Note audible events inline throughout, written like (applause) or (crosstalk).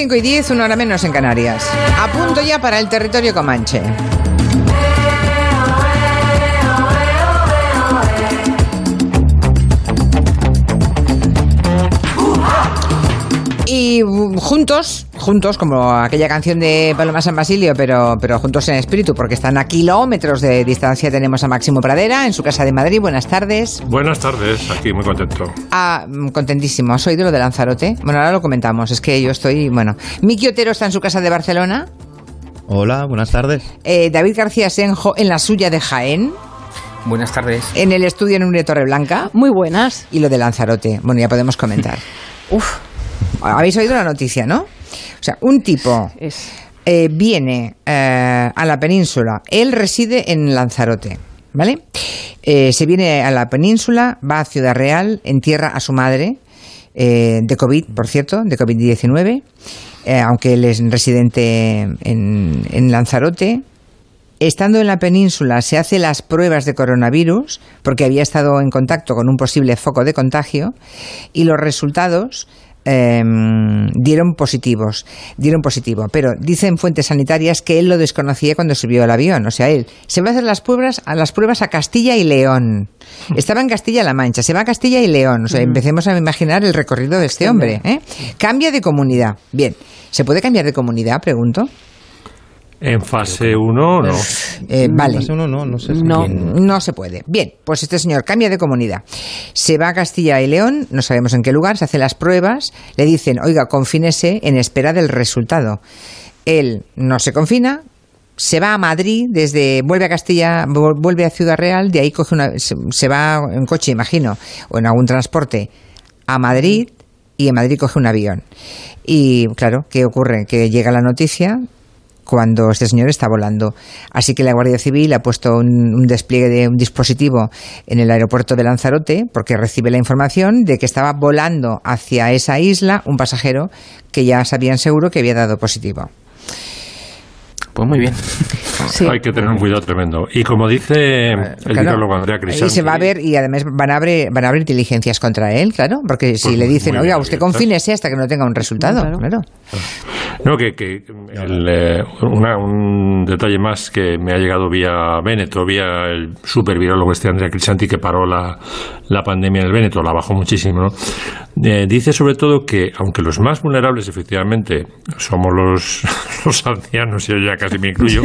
5 y 10, una hora menos en Canarias. A punto ya para el territorio comanche. Y uh, juntos, juntos, como aquella canción de Paloma San Basilio, pero, pero juntos en espíritu, porque están a kilómetros de distancia, tenemos a Máximo Pradera en su casa de Madrid. Buenas tardes. Buenas tardes, aquí muy contento. Ah, mm, contentísimo. ¿Has oído lo de Lanzarote? Bueno, ahora lo comentamos. Es que yo estoy, bueno. Miki Otero está en su casa de Barcelona. Hola, buenas tardes. Eh, David García Senjo en la suya de Jaén. Buenas tardes. En el estudio en Torre Torreblanca. Muy buenas. Y lo de Lanzarote. Bueno, ya podemos comentar. (laughs) Uf. Habéis oído la noticia, ¿no? O sea, un tipo eh, viene eh, a la península. Él reside en Lanzarote, ¿vale? Eh, se viene a la península, va a Ciudad Real, entierra a su madre, eh, de COVID, por cierto, de COVID-19, eh, aunque él es residente en, en Lanzarote. Estando en la península se hace las pruebas de coronavirus porque había estado en contacto con un posible foco de contagio y los resultados eh, dieron positivos, dieron positivo, pero dicen fuentes sanitarias que él lo desconocía cuando subió al avión, o sea, él se va a hacer las pruebas a las pruebas a Castilla y León. (laughs) Estaba en Castilla-La Mancha, se va a Castilla y León, o sea, empecemos a imaginar el recorrido de este hombre, ¿eh? Cambia de comunidad. Bien, ¿se puede cambiar de comunidad, pregunto? En fase 1, no. Eh, vale. Fase uno, no, no sé si No. quién- No se puede. Bien, pues este señor cambia de comunidad. Se va a Castilla y León, no sabemos en qué lugar, se hace las pruebas, le dicen, oiga, confínese en espera del resultado. Él no se confina, se va a Madrid, desde vuelve a Castilla, vu- vuelve a Ciudad Real, de ahí coge una, se va en coche, imagino, o en algún transporte a Madrid y en Madrid coge un avión. Y claro, ¿qué ocurre? Que llega la noticia cuando este señor está volando. Así que la Guardia Civil ha puesto un, un despliegue de un dispositivo en el aeropuerto de Lanzarote porque recibe la información de que estaba volando hacia esa isla un pasajero que ya sabían seguro que había dado positivo. Pues muy bien. (laughs) Sí. Hay que tener un cuidado tremendo. Y como dice el Claro. virólogo Andrea Y Crisanti... se va a ver, y además van a abrir, van a abrir diligencias contra él, claro, porque si Pues le dicen, oiga, usted confínese hasta que no tenga un resultado, Claro. claro. No, que, que el, eh, una- un detalle más que me ha llegado vía Véneto, vía el supervirólogo este Andrea Crisanti que paró la, la pandemia en el Véneto, la bajó muchísimo, ¿no? Eh, dice sobre todo que, aunque los más vulnerables efectivamente somos los, (laughs) los ancianos, y ya casi me incluyo,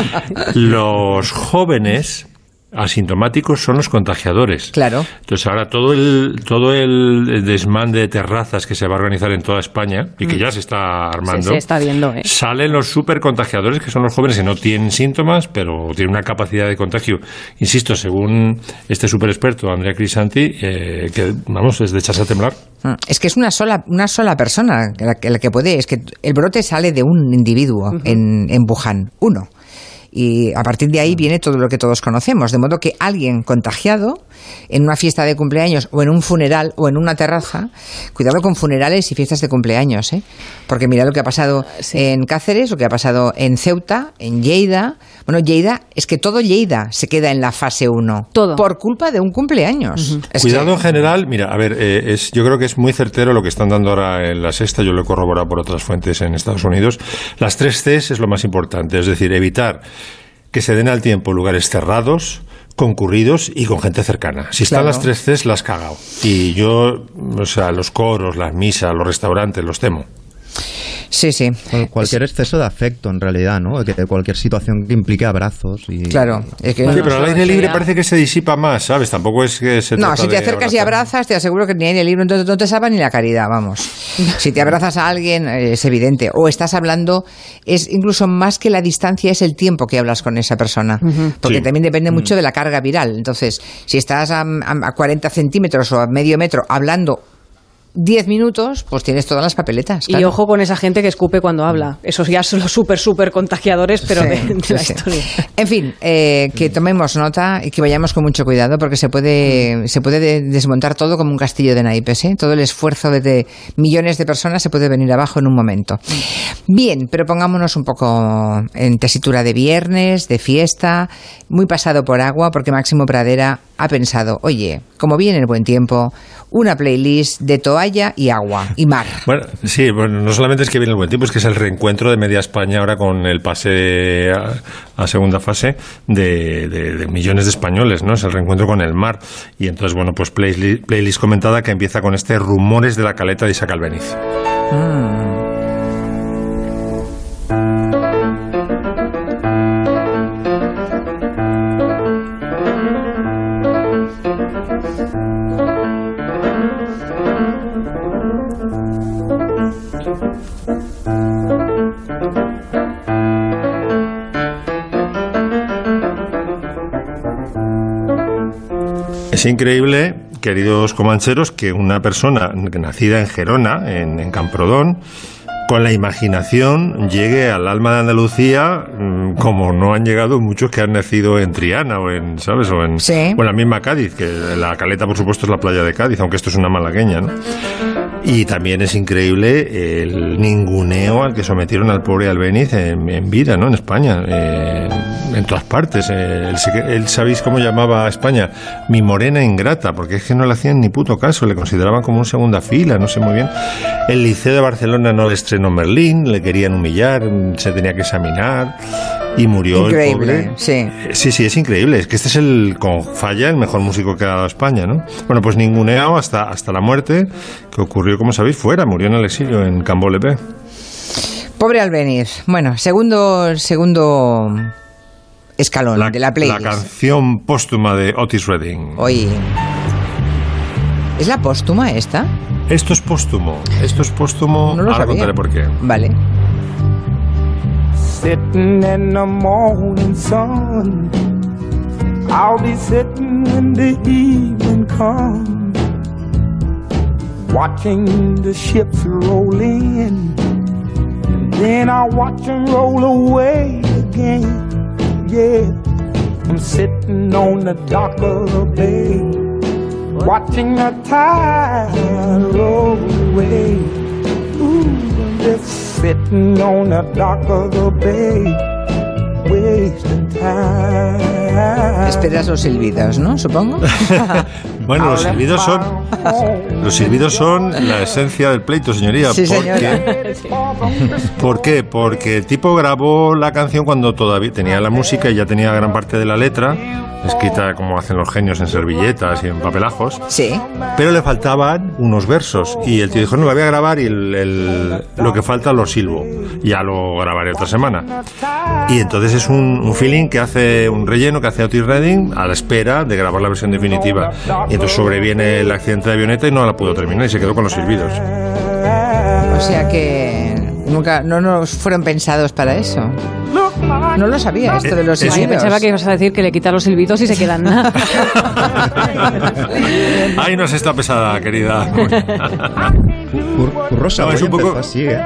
(laughs) los jóvenes asintomáticos son los contagiadores. Claro. Entonces ahora todo el todo el desmán de terrazas que se va a organizar en toda España y que ya se está armando. Se, se está viendo, ¿eh? Salen los super contagiadores, que son los jóvenes que no tienen síntomas, pero tienen una capacidad de contagio. Insisto, según este super experto, Andrea Crisanti, eh, que vamos, es de echarse a temblar. Mm, Es que es una sola, una sola persona la que, la que puede. Es que el brote sale de un individuo en, en Wuhan, uno. Y a partir de ahí viene todo lo que todos conocemos. De modo que alguien contagiado en una fiesta de cumpleaños o en un funeral o en una terraza, cuidado con funerales y fiestas de cumpleaños, ¿eh? Porque mira lo que ha pasado Sí. en Cáceres, lo que ha pasado en Ceuta, en Lleida. Bueno, Lleida, es que todo Lleida se queda en la fase 1. Todo. Por culpa de un cumpleaños. Cuidado que- en general, mira, a ver, eh, es, yo creo que es muy certero lo que están dando ahora en la sexta, yo lo he corroborado por otras fuentes en Estados Unidos. Las tres Cs es lo más importante, es decir, evitar que se den al tiempo lugares cerrados, concurridos y con gente cercana. Si están las tres Cs, las has cagado. Y yo, o sea, los coros, las misas, los restaurantes, los temo. Sí, sí. Cual- Cualquier exceso de afecto, en realidad, ¿no? Que cualquier situación que implique abrazos. Y, Claro, es que sí, pero al aire libre parece que se disipa más, ¿sabes? Tampoco es que se No, trata si te de acercas y abrazas, te aseguro que ni el libro, no, no te salva ni la caridad, vamos. (laughs) Si te abrazas a alguien, eh, es evidente. O estás hablando, es incluso más que la distancia, es el tiempo que hablas con esa persona. Porque Sí. también depende mucho de la carga viral. Entonces, si estás a, a- a 40 centímetros o a medio metro hablando 10 minutos, pues tienes todas las papeletas. Y ojo con esa gente que escupe cuando habla. Esos ya son los súper, súper contagiadores, pero Sí, de, de sí, la sí. historia. En fin, eh, que tomemos nota y que vayamos con mucho cuidado porque se puede, se puede de- desmontar todo como un castillo de naipes. ¿eh? Todo el esfuerzo de, de millones de personas se puede venir abajo en un momento. Bien, pero pongámonos un poco en tesitura de viernes, de fiesta, muy pasado por agua porque Máximo Pradera ha pensado, oye, como viene el buen tiempo, una playlist de toallas playa y agua y mar. Bueno, sí, bueno, no solamente es que viene el buen tiempo, es que es el reencuentro de media España ahora con el pase a, a segunda fase de, de- de millones de españoles, ¿no? Es el reencuentro con el mar. Y entonces, bueno, pues playlist, playlist comentada que empieza con este Rumores de la Caleta de Isaac Albeniz. Es increíble, queridos comancheros, que una persona nacida en Gerona, en, en Camprodón, con la imaginación llegue al alma de Andalucía mm, como no han llegado muchos que han nacido en Triana o en, ¿sabes? O en, Sí. o en la misma Cádiz, que la Caleta, por supuesto, es la playa de Cádiz, aunque esto es una malagueña, ¿no? Y también es increíble el ninguneo al que sometieron al pobre Albeniz en, en vida, ¿no? En España, eh, en todas partes. Eh, él, se- él, ¿sabéis cómo llamaba a España? Mi morena ingrata, porque es que no le hacían ni puto caso, le consideraban como un segunda fila, no sé muy bien. El Liceo de Barcelona no le estrenó Merlín, le querían humillar, se tenía que examinar y murió el Increíble, pobre. sí. Eh, Sí, sí, es increíble. Es que este es el, con falla, el mejor músico que ha dado España, ¿no? Bueno, pues ninguneado hasta, hasta la muerte, que ocurrió, como sabéis, fuera. Murió en el exilio, en Cambo Lepé. Pobre Albeniz. Bueno, segundo, segundo escalón de la playlist. canción póstuma de Otis Redding. Oye. ¿Es la póstuma esta? Esto es póstumo. Esto es póstumo. No lo Ahora sabía. contaré por qué. Vale. Sitting in the morning sun. I'll be sitting when the evening comes. Watching the ships roll in. And then I'll watch them roll away again. Yeah. I'm sitting on the dock of the bay. Watching the tide roll away. Ooh, just sitting on the dock of the bay, wasting time. Esperas los silbidos, ¿no? Supongo. (laughs) Bueno, los silbidos son. Los silbidos son la esencia del pleito, señoría. Sí, porque-. ¿Por qué? Porque el tipo grabó la canción cuando todavía tenía la música y ya tenía gran parte de la letra, escrita como hacen los genios en servilletas y en papelajos, Sí. pero le faltaban unos versos. Y el tío dijo, no, la voy a grabar y el- el- lo que falta lo silbo. Ya lo grabaré otra semana. Y entonces es un, un feeling que hace un relleno que hace Otis Redding a la espera de grabar la versión definitiva. Y entonces sobreviene el accidente de avioneta y no la pudo terminar y se quedó con los silbidos. O sea que nunca no nos fueron pensados para eso. No lo sabía esto de los Eh, Ay, silbidos. pensaba que ibas a decir que le quita los silbitos y se quedan nada. (laughs) Ahí nos está pesada, querida. Cur- Curro Savoy es un poco- empezó así, ¿eh?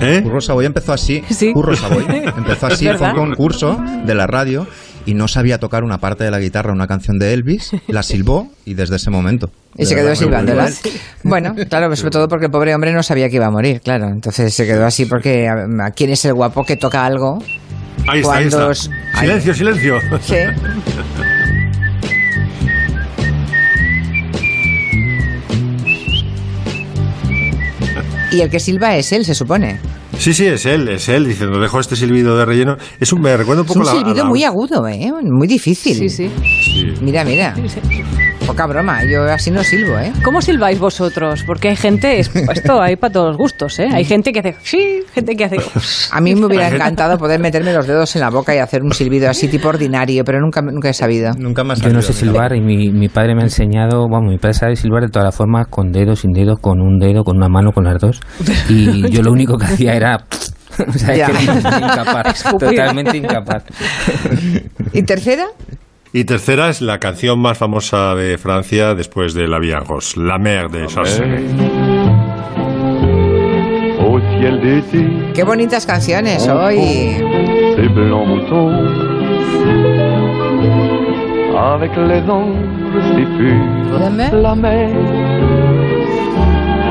¿Eh? Curro Savoy empezó así. Sí. Curro Savoy (laughs) empezó así, fue un concurso de la radio y no sabía tocar una parte de la guitarra, una canción de Elvis, la (laughs) silbó y desde ese momento. Y se quedó silbándola. Bueno, claro, sobre todo porque el pobre hombre no sabía que iba a morir, claro. Entonces se quedó así porque a, quién es el guapo que toca algo. Ahí está, ahí Silencio, silencio. Sí. (laughs) Y el que silba es él, se supone. Sí, sí, es él, es él, diciendo, dejo este silbido de relleno. Es un, me recuerda un Es poco un la- silbido la- muy agudo, ¿eh? Muy difícil. Sí, sí. Sí. Mira, mira. Poca broma, yo así no silbo, ¿eh? ¿Cómo silbáis vosotros? Porque hay gente, es- esto (laughs) hay para todos los gustos, ¿eh? Hay gente que hace sí, gente que hace. A mí me hubiera encantado poder meterme los dedos en la boca y hacer un silbido así tipo ordinario, pero nunca, nunca he sabido. Nunca más Yo no sé silbar y mi, mi padre me ha enseñado, bueno, mi padre sabe silbar de todas las formas, con dedos, sin dedos, con un dedo, con una mano, con las dos. (laughs) Y yo lo único que hacía era... (laughs) O sea, Ya. es que era incapaz, (laughs) totalmente incapaz. ¿Y tercera? Y tercera es la canción más famosa de Francia después de La Viagos, La Mer de d'été, Qué bonitas canciones hoy. avec les La mer,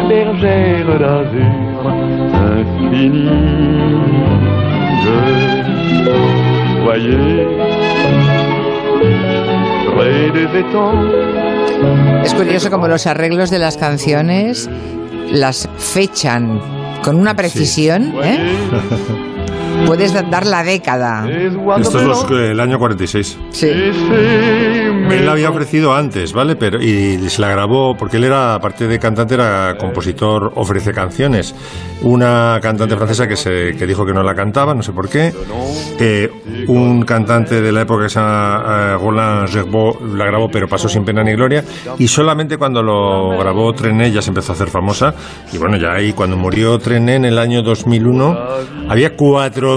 bergère d'azur infini. Je voyais près des étangs. Es curioso como los arreglos de las canciones las fechan con una precisión, ¿eh? Puedes da- dar la década. Esto es los- el año 46. Sí. Él la había ofrecido antes, ¿vale? Pero y se la grabó porque él era, aparte de cantante, era compositor, ofrece canciones. Una cantante francesa que se que dijo que no la cantaba, no sé por qué. Eh, un cantante de la época que se llama eh, Roland Gerbeau la grabó, pero pasó sin pena ni gloria. Y solamente cuando lo grabó Trené ya se empezó a hacer famosa. Y bueno, ya ahí cuando murió Trené en el año 2001 había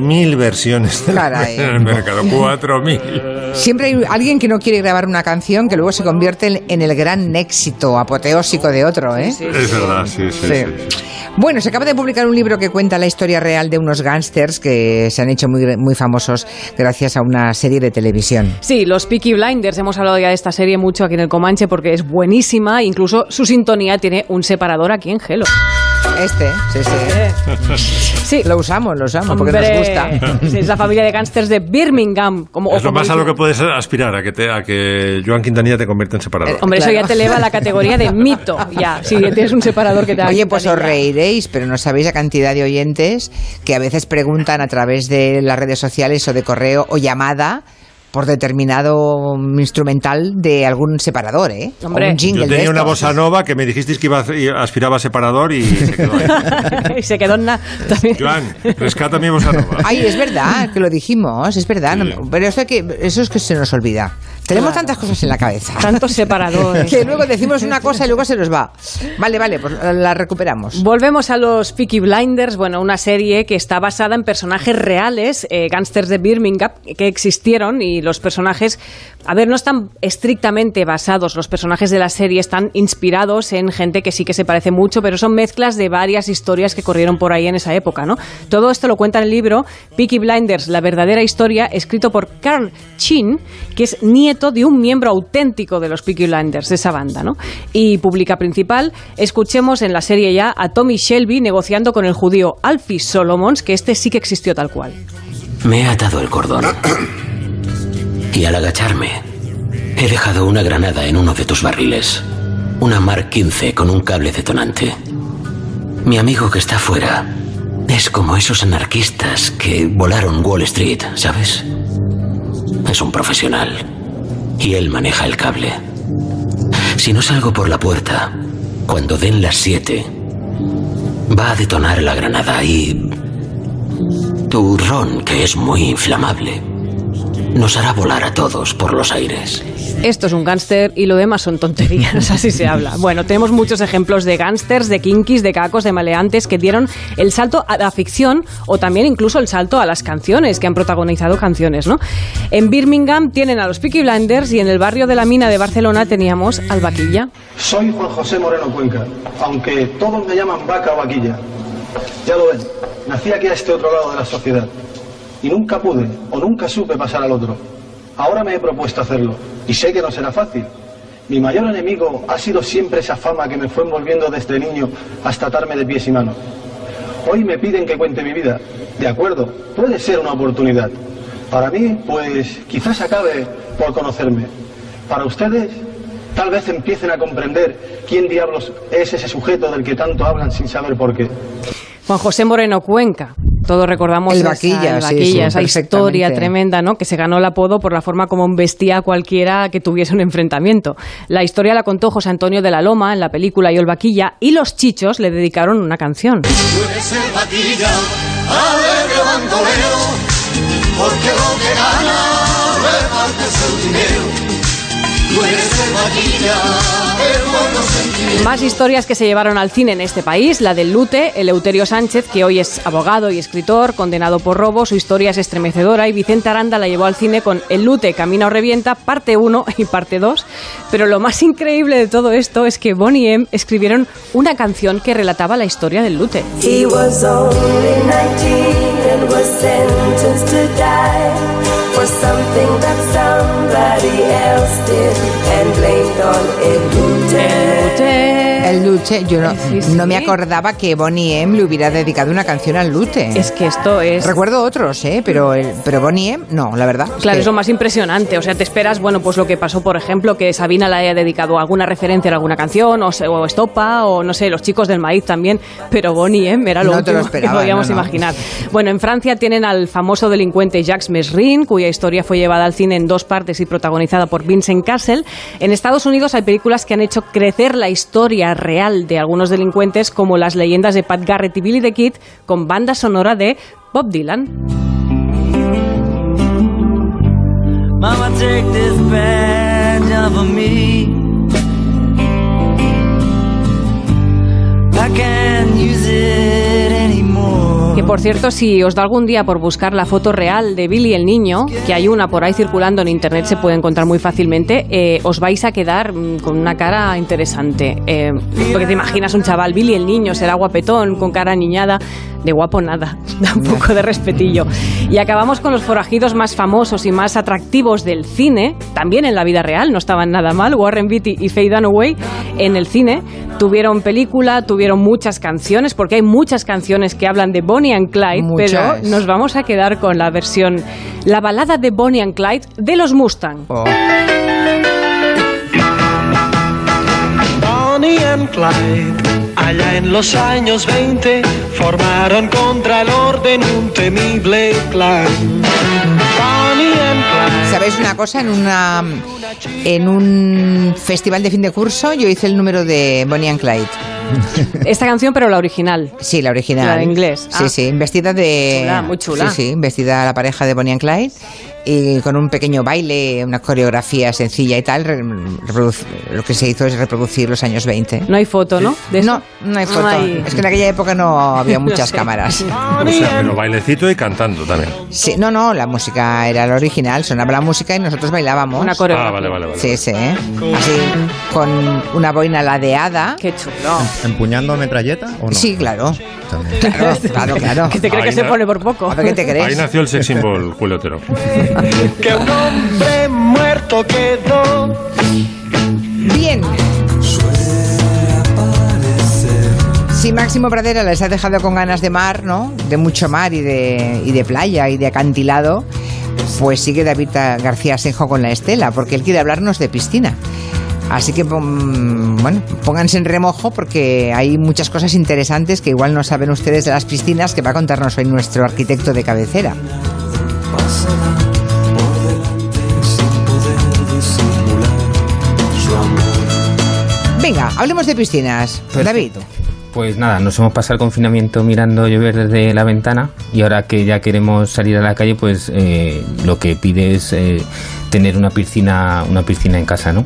4.000 versiones de la- Caray. (laughs) en el mercado. 4.000. Siempre hay alguien que no quiere grabar una canción que luego se convierte en- el gran éxito apoteósico de otro, ¿eh? Es verdad, sí, sí. Sí. sí, sí. Bueno, se acaba de publicar un libro que cuenta la historia real de unos gángsters que se han hecho muy, muy famosos gracias a una serie de televisión. Sí, los Peaky Blinders, hemos hablado ya de esta serie mucho aquí en el Comanche porque es buenísima, incluso su sintonía tiene un separador aquí en Gelo. Este, sí, sí. (laughs) Sí, Lo usamos, lo usamos porque nos gusta. (laughs) sí, es la familia de gángsters de Birmingham. Como, Es lo más a lo que puedes aspirar, a que, te, a que Joan Quintanilla te convierta en separador. Hombre, eso ya te eleva a la (laughs) categoría de mito, ya. Si tienes un separador que te Oye, pues os reiréis, pero no sabéis la cantidad de oyentes que a veces preguntan a través de las redes sociales o de correo o llamada por determinado instrumental de algún separador, ¿eh? O Hombre. un jingle Yo de tenía una estos. bossa nova que me dijisteis que iba a aspiraba a separador y se quedó ahí. (laughs) y se quedó en nada también. Joan, rescata mi bossa nova. Ay, es verdad que lo dijimos, es verdad, no- pero eso, que, eso es que se nos olvida. Tenemos Claro. tantas cosas en la cabeza. Tantos separadores. (laughs) Que luego decimos una cosa y luego se nos va. Vale, vale, pues la recuperamos. Volvemos a los Peaky Blinders, bueno, una serie que está basada en personajes reales, eh, gángsters de Birmingham, que existieron y los personajes, a ver, no están estrictamente basados, los personajes de la serie están inspirados en gente que sí que se parece mucho, pero son mezclas de varias historias que corrieron por ahí en esa época, ¿no? Todo esto lo cuenta en el libro Peaky Blinders, la verdadera historia, escrito por Carl Chin, que es nieto de un miembro auténtico de los Peaky Blinders, de esa banda, ¿no? Y pública principal, escuchemos en la serie ya a Tommy Shelby negociando con el judío Alfie Solomons, que este sí que existió tal cual. Me he atado el cordón. Y al agacharme, he dejado una granada en uno de tus barriles. Una Mark 15 con un cable detonante. Mi amigo que está fuera es como esos anarquistas que volaron Wall Street, ¿sabes? Es un profesional. Y él maneja el cable. Si no salgo por la puerta, cuando den las 7, va a detonar la granada y tu ron, que es muy inflamable, nos hará volar a todos por los aires. Esto es un gángster y lo demás son tonterías, (laughs) así se habla. Bueno, tenemos muchos ejemplos de gángsters, de kinkis, de cacos, de maleantes que dieron el salto a la ficción o también incluso el salto a las canciones, que han protagonizado canciones, ¿no? En Birmingham tienen a los Peaky Blinders y en el barrio de la Mina de Barcelona teníamos al Vaquilla. Soy Juan José Moreno Cuenca, aunque todos me llaman vaca o vaquilla. Ya lo ven, nací aquí a este otro lado de la sociedad. Y nunca pude o nunca supe pasar al otro. Ahora me he propuesto hacerlo, y sé que no será fácil. Mi mayor enemigo ha sido siempre esa fama que me fue envolviendo desde niño hasta atarme de pies y manos. Hoy me piden que cuente mi vida. De acuerdo, puede ser una oportunidad. Para mí, pues quizás acabe por conocerme. Para ustedes, tal vez empiecen a comprender quién diablos es ese sujeto del que tanto hablan sin saber por qué. Juan José Moreno Cuenca. Todos recordamos El esa- Vaquilla, el sí, Vaquilla, sí, esa historia tremenda, ¿no? Que se ganó el apodo por la forma como vestía a cualquiera que tuviese un enfrentamiento. La historia la contó José Antonio de la Loma en la película Yo el Vaquilla y los Chichos le dedicaron una canción. Puedes ser vaquilla, alegre bandolero, porque lo que gana repartes el dinero. Más historias que se llevaron al cine en este país, la del Lute, Eleuterio Sánchez, que hoy es abogado y escritor, condenado por robo, su historia es estremecedora y Vicente Aranda la llevó al cine con El Lute, Camina o Revienta, parte 1 y parte 2. Pero lo más increíble de todo esto es que Bonnie M escribieron una canción que relataba la historia del Lute. He was only 19 and was sentenced to die for something that somebody else did and blamed on Elute. Al Lute, yo no, Sí, sí. no me acordaba que Bonnie M le hubiera dedicado una canción al Lute. Es que esto es... Recuerdo otros, ¿eh? Pero, el- pero Bonnie M, no, la verdad. Claro, que- es lo más impresionante. O sea, te esperas, bueno, pues lo que pasó, por ejemplo, que Sabina le haya dedicado alguna referencia en alguna canción, o, o Estopa, o no sé, los chicos del maíz también, pero Bonnie M era lo No lo que podíamos no, no. imaginar. Bueno, en Francia tienen al famoso delincuente Jacques Mesrin, cuya historia fue llevada al cine en dos partes y protagonizada por Vincent Castle. En Estados Unidos hay películas que han hecho crecer la historia real de algunos delincuentes, como las leyendas de Pat Garrett y Billy the Kid, con banda sonora de Bob Dylan. Que por cierto, si os da algún día por buscar la foto real de Billy el niño, que hay una por ahí circulando en internet, se puede encontrar muy fácilmente, eh, os vais a quedar mm, con una cara interesante. Eh, porque te imaginas un chaval, Billy el niño, será guapetón, con cara niñada, de guapo nada, (laughs) da un poco de respetillo. Y acabamos con los forajidos más famosos y más atractivos del cine, también en la vida real, no estaban nada mal, Warren Beatty y Faye Dunaway en el cine. Tuvieron película, tuvieron muchas canciones, porque hay muchas canciones que hablan de Bonnie and Clyde, Muchas. pero nos vamos a quedar con la versión, la balada de Bonnie and Clyde de los Mustang. Oh. Bonnie and Clyde, allá en los años 20, formaron contra el orden un temible clan. Bonnie and Clyde. ¿Sabéis una cosa? En una en un festival de fin de curso yo hice el número de Bonnie and Clyde. (laughs) Esta canción, pero la original. Sí, la original. La de inglés. Sí, Ah. sí, vestida de... Chula, muy chula. Sí, sí, vestida la pareja de Bonnie and Clyde y con un pequeño baile, una coreografía sencilla y tal. lo que se hizo es reproducir los años 20. No hay foto, ¿no? De? No, no hay foto. Ay. Es que en aquella época no había (laughs) No muchas sé. cámaras. (laughs) O sea, pero bailecito y cantando también. Sí, no, no, la música era la original, sonaba la música y nosotros bailábamos. Una coreografía. Ah, vale, vale, vale. Sí, sí. Así, con una boina ladeada. Qué chulo. ¿Empuñando metralleta o no? Sí, claro. También. Claro, claro, claro. Que te cree que Ahí se na- pone por poco. A ver qué te crees. Ahí nació el sex symbol, (laughs) Julio Otero. Que un hombre muerto quedó. Bien. Si Máximo Pradera les ha dejado con ganas de mar, ¿no? De mucho mar y de, y de playa y de acantilado, pues sigue David García Senjo con la estela, porque él quiere hablarnos de piscina. Así que, bueno, pónganse en remojo porque hay muchas cosas interesantes que igual no saben ustedes de las piscinas que va a contarnos hoy nuestro arquitecto de cabecera. Venga, hablemos de piscinas. David. Pues nada, nos hemos pasado el confinamiento mirando llover desde la ventana y ahora que ya queremos salir a la calle, pues eh, lo que pide es eh, tener una piscina, una piscina en casa, ¿no?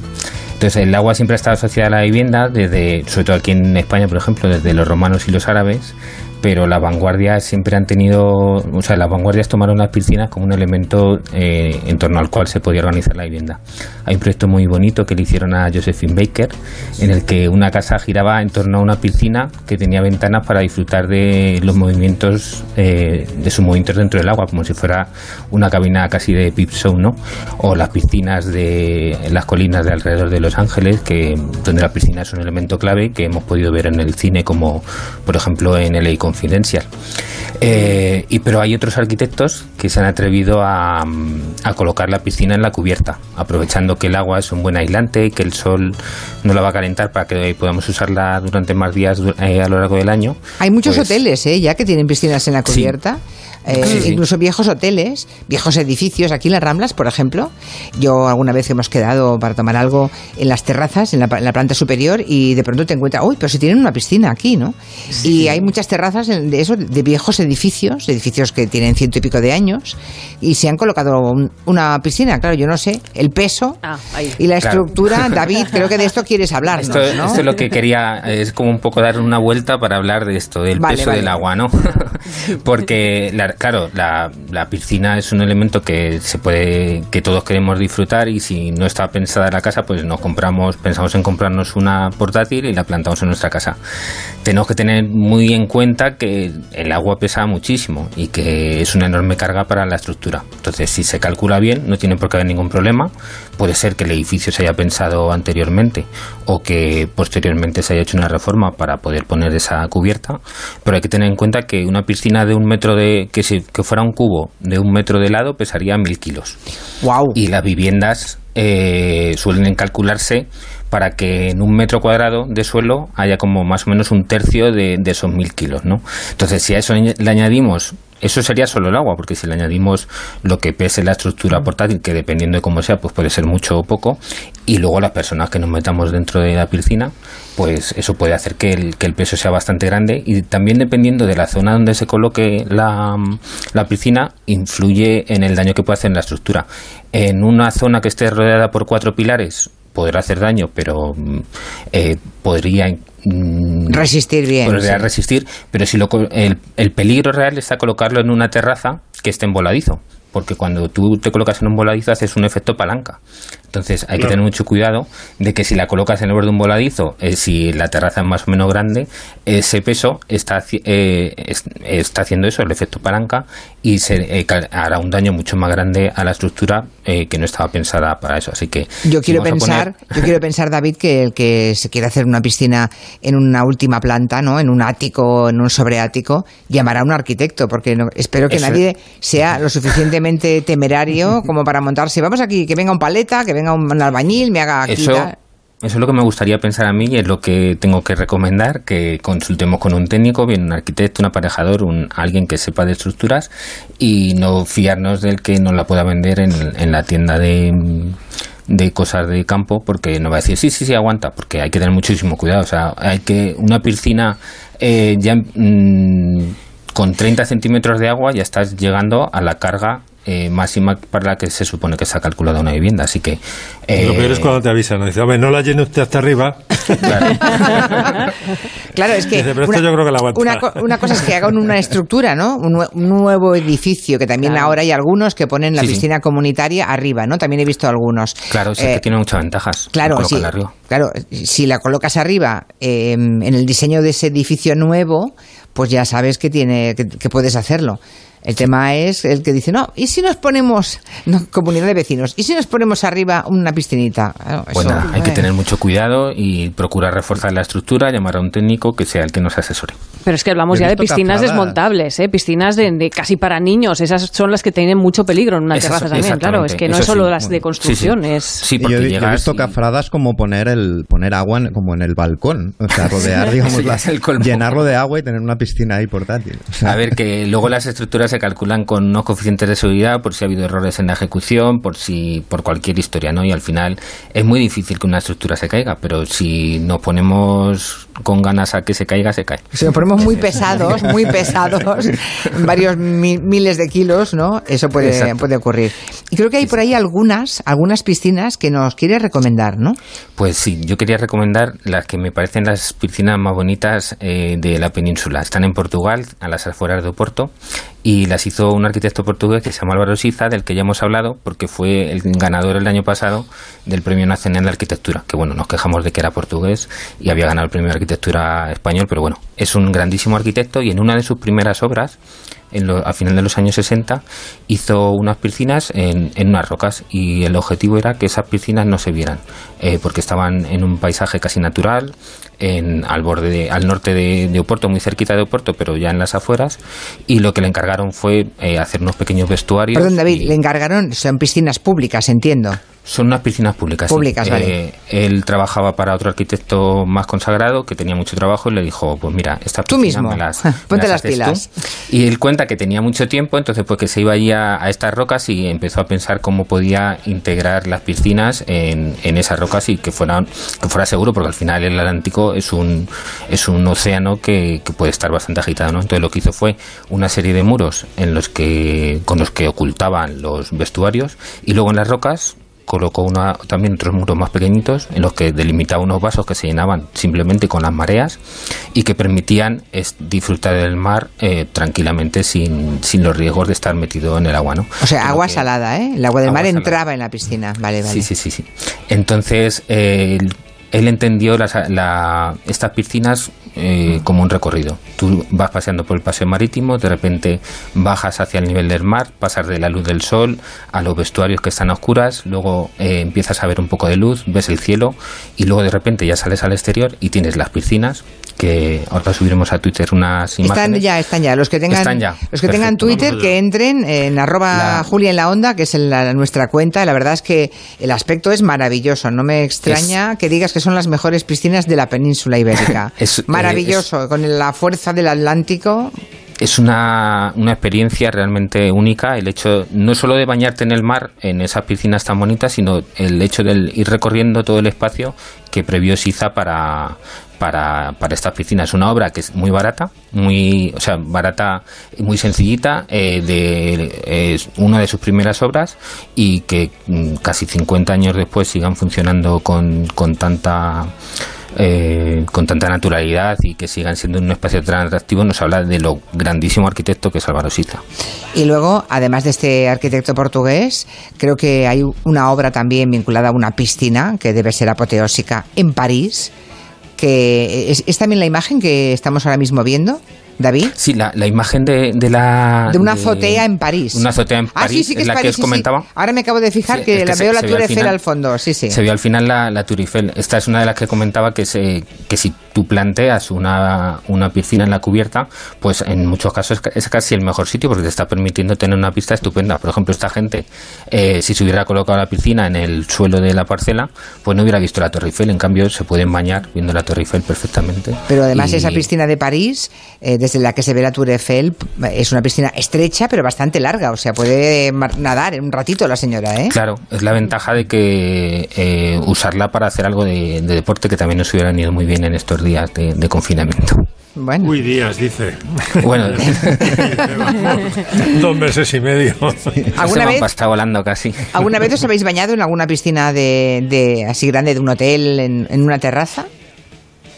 Entonces el agua siempre ha estado asociada a la vivienda, desde, sobre todo aquí en España, por ejemplo, desde los romanos y los árabes, pero las vanguardias siempre han tenido, o sea, las vanguardias tomaron las piscinas como un elemento eh, en torno al cual se podía organizar la vivienda. Hay un proyecto muy bonito que le hicieron a Josephine Baker, en el que una casa giraba en torno a una piscina que tenía ventanas para disfrutar de los movimientos, eh, de sus movimientos dentro del agua, como si fuera una cabina casi de Peep Show, ¿no? O las piscinas de las colinas de alrededor de Los Ángeles, que donde la piscina es un elemento clave que hemos podido ver en el cine, como por ejemplo en LA Confidential. Eh, y pero hay otros arquitectos que se han atrevido a, a colocar la piscina en la cubierta, aprovechando que el agua es un buen aislante y que el sol no la va a calentar para que podamos usarla durante más días eh, a lo largo del año. Hay muchos Pues- hoteles, ¿eh? Ya que tienen piscinas en la Sí. Eh, Sí, sí. Incluso viejos hoteles, viejos edificios. Aquí en las Ramblas, por ejemplo, yo alguna vez hemos quedado para tomar algo en las terrazas, en la, en la planta superior, y de pronto te encuentras, uy, pero si tienen una piscina aquí, ¿no? Y hay muchas terrazas en- de eso, de viejos edificios, edificios que tienen ciento y pico de años, y se han colocado un- una piscina. Claro, yo no sé, el peso Ah, ahí. y la Claro. estructura. (laughs) David, creo que de esto quieres hablarnos, Esto, ¿no? esto es lo que quería, es como un poco dar una vuelta para hablar de esto, del Vale, peso vale. del agua, ¿no? (laughs) (laughs) Porque la Claro, la, la, piscina es un elemento que se puede, que todos queremos disfrutar y si no está pensada la casa, pues nos compramos, pensamos en comprarnos una portátil y la plantamos en nuestra casa. Tenemos que tener muy en cuenta que el agua pesa muchísimo y que es una enorme carga para la estructura. Entonces, si se calcula bien, no tiene por qué haber ningún problema. Puede ser que el edificio se haya pensado anteriormente o que posteriormente se haya hecho una reforma para poder poner esa cubierta, pero hay que tener en cuenta que una piscina de un metro de que si que fuera un cubo de un metro de lado pesaría mil kilos. Wow. Y las viviendas eh, suelen calcularse para que en un metro cuadrado de suelo haya como más o menos un tercio de, de esos mil kilos, ¿no? Entonces, si a eso le añadimos eso sería solo el agua, porque si le añadimos lo que pese la estructura portátil, que dependiendo de cómo sea, pues puede ser mucho o poco, y luego las personas que nos metamos dentro de la piscina, pues eso puede hacer que el, que el peso sea bastante grande y también dependiendo de la zona donde se coloque la, la piscina, influye en el daño que puede hacer en la estructura. En una zona que esté rodeada por cuatro pilares, podrá hacer daño, pero eh, podría mm, resistir bien. Podría resistir, pero si lo, el, el peligro real está colocarlo en una terraza que esté en voladizo porque cuando tú te colocas en un voladizo haces un efecto palanca. Entonces hay que tener mucho cuidado de que si la colocas en el borde de un voladizo, eh, si la terraza es más o menos grande, ese peso está, eh, está haciendo eso, el efecto palanca, y se eh, hará un daño mucho más grande a la estructura que no estaba pensada para eso. Así que yo quiero pensar, yo quiero pensar, David, que el que se quiere hacer una piscina en una última planta, ¿no? En un ático, en un sobreático, llamará a un arquitecto, porque no, espero que nadie sea lo suficientemente temerario como para montarse. Vamos aquí, que venga un paleta, que venga venga un albañil, me haga Eso, eso es lo que me gustaría pensar a mí y es lo que tengo que recomendar, que consultemos con un técnico, bien un arquitecto, un aparejador, un, alguien que sepa de estructuras y no fiarnos del que nos la pueda vender en, en la tienda de, de cosas de campo porque no va a decir sí, sí, sí, aguanta, porque hay que tener muchísimo cuidado. O sea, hay que una piscina eh, ya mm, con 30 centímetros de agua ya estás llegando a la carga eh, máxima para la que se supone que se ha calculado una vivienda. Así que. Eh, lo peor es cuando te avisan. Dice, hombre, no la llene usted hasta arriba. (laughs) Claro, es que. pero una, esto yo creo que la aguanta. Una, una, cosa es que hagan una estructura, ¿no? Un, un nuevo edificio, que también claro. ahora hay algunos que ponen la sí, piscina sí. comunitaria arriba, ¿no? También he visto algunos. Claro, sí, eh, que tiene muchas ventajas. Claro, sí, claro, si la colocas arriba, eh, en el diseño de ese edificio nuevo, pues ya sabes que, tiene, que, que puedes hacerlo. El tema es el que dice, no, ¿y si nos ponemos, no, comunidad de vecinos, ¿y si nos ponemos arriba una piscinita? Bueno, bueno hay eh. que tener mucho cuidado y procurar reforzar la estructura, llamar a un técnico que sea el que nos asesore. Pero es que hablamos ya de piscinas desmontables, ¿eh? piscinas de, de, casi para niños, esas son las que tienen mucho peligro en una terraza también, claro, es que no es solo sí. las de construcción, es... Sí, Y porque yo, he- yo he visto y- cafradas como poner el poner agua en- como en el balcón, o sea, rodear, (laughs) digamos, es llenarlo de agua y tener una piscina ahí portátil. O sea, A ver, que luego las estructuras se calculan con unos coeficientes de seguridad por si ha habido errores en la ejecución, por si por cualquier historia, ¿no? Y al final es muy difícil que una estructura se caiga, pero si nos ponemos con ganas a que se caiga, se cae. Si nos ponemos muy pesados, muy pesados, (laughs) varios mi- miles de kilos, ¿no? Eso puede, Exacto. puede ocurrir. Y creo que hay por ahí algunas, algunas piscinas que nos quiere recomendar, ¿no? Pues sí, yo quería recomendar las que me parecen las piscinas más bonitas eh, de la península. Están en Portugal, a las afueras de Oporto, y las hizo un arquitecto portugués que se llama Álvaro Siza, del que ya hemos hablado, porque fue el ganador el año pasado del Premio Nacional de Arquitectura, que bueno, nos quejamos de que era portugués y había ganado el Premio de Arquitectura español, pero bueno, es un grandísimo arquitecto y en una de sus primeras obras, en lo- a final de los años 60, hizo unas piscinas en, en unas rocas y el objetivo era que esas piscinas no se vieran, eh, porque estaban en un paisaje casi natural, en, al borde de- al norte de, de Oporto, muy cerquita de Oporto, pero ya en las afueras, y lo que le encargaron fue eh, hacer unos pequeños vestuarios. Perdón, David, y- le encargaron, son piscinas públicas, entiendo. Son unas piscinas públicas. sí. Públicas, vale. Eh, él trabajaba para otro arquitecto más consagrado que tenía mucho trabajo y le dijo, pues mira, estas piscinas mismo, me las, (laughs) ponte me las haces tú". pilas. Y él cuenta que tenía mucho tiempo, entonces pues que se iba allí a, a estas rocas y empezó a pensar cómo podía integrar las piscinas en, en esas rocas y que fueran que fuera seguro, porque al final el Atlántico es un es un océano que, que puede estar bastante agitado, ¿no? Entonces lo que hizo fue una serie de muros en los que con los que ocultaban los vestuarios y luego en las rocas colocó una, también otros muros más pequeñitos en los que delimitaba unos vasos que se llenaban simplemente con las mareas y que permitían es, disfrutar del mar eh, tranquilamente sin, sin los riesgos de estar metido en el agua, ¿no? O sea, Creo agua que- salada, ¿eh? El agua del Agua mar salada. entraba en la piscina. Vale, vale. Sí, sí, sí, sí. Entonces, eh, él, entendió las- la- estas piscinas eh, como un recorrido. Tú vas paseando por el paseo marítimo, de repente bajas hacia el nivel del mar, pasas de la luz del sol a los vestuarios que están a oscuras, luego eh, empiezas a ver un poco de luz, ves el cielo y luego de repente ya sales al exterior y tienes las piscinas que ahora subiremos a Twitter unas Están imágenes. ya, están ya. Los que tengan, Están ya. Los que tengan Twitter, que entren en arroba La- Julia en la onda, que es en la- nuestra cuenta. La verdad es que el aspecto es maravilloso. No me extraña que digas que son las mejores piscinas de la península ibérica. (laughs) Es, eh, Maravilloso, con la fuerza del Atlántico. es una, una experiencia realmente única el hecho no solo de bañarte en el mar en esas piscinas tan bonitas sino el hecho de ir recorriendo todo el espacio que previó Siza para para, para estas piscinas es una obra que es muy barata muy o sea barata y muy sencillita eh, de es una de sus primeras obras y que mm, casi 50 años después sigan funcionando con, con tanta eh, con tanta naturalidad y que sigan siendo un espacio tan atractivo nos habla de lo grandísimo arquitecto que es Álvaro Siza. Y luego, además de este arquitecto portugués, creo que hay una obra también vinculada a una piscina que debe ser apoteósica en París, que es, es también la imagen que estamos ahora mismo viendo, David. Sí, la, la imagen de, de la... De una azotea en París. Una azotea en Ah, sí, París sí que es es la París, que os sí, comentaba. Ahora me acabo de fijar que, es que la se- veo la Tour al Eiffel final- al fondo, sí, sí. Se vio al final la, la Tour Eiffel. Esta es una de las que comentaba que, se, que si tú planteas una, una piscina en la cubierta, pues en muchos casos es ca- es casi el mejor sitio porque te está permitiendo tener una pista estupenda. Por ejemplo, esta gente, eh, si se hubiera colocado la piscina en el suelo de la parcela, pues no hubiera visto la Torre Eiffel. En cambio, se pueden bañar viendo la Torre Eiffel perfectamente. Pero además Y- esa piscina de París, eh, desde la que se ve la Tour Eiffel, es una piscina estrecha pero bastante larga, o sea, puede nadar en un ratito la señora, ¿eh? Claro, es la ventaja de que eh, usarla para hacer algo de, de deporte que también nos hubieran ido muy bien en estos días de, de confinamiento. Bueno. Uy, días, dice. Bueno, (laughs) Dos meses y medio. ¿Alguna vez? Está volando casi. ¿Alguna vez os habéis bañado en alguna piscina de, de así grande de un hotel, en, en una terraza?